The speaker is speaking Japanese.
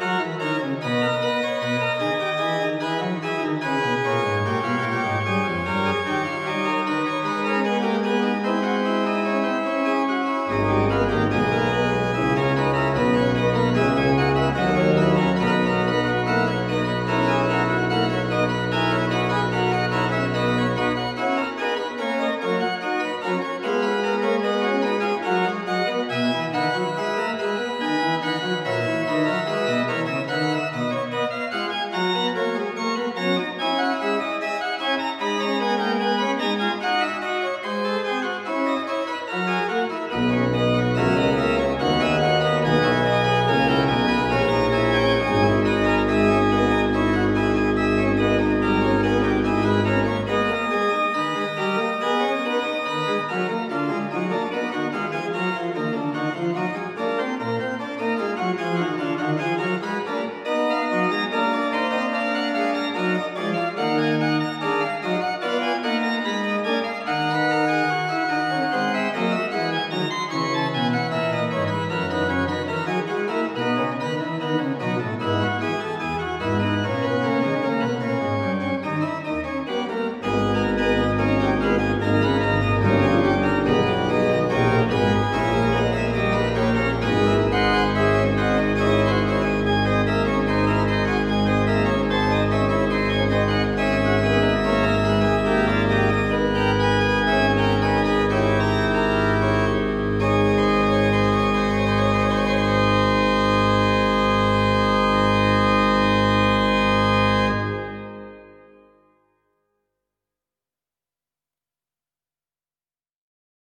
うん。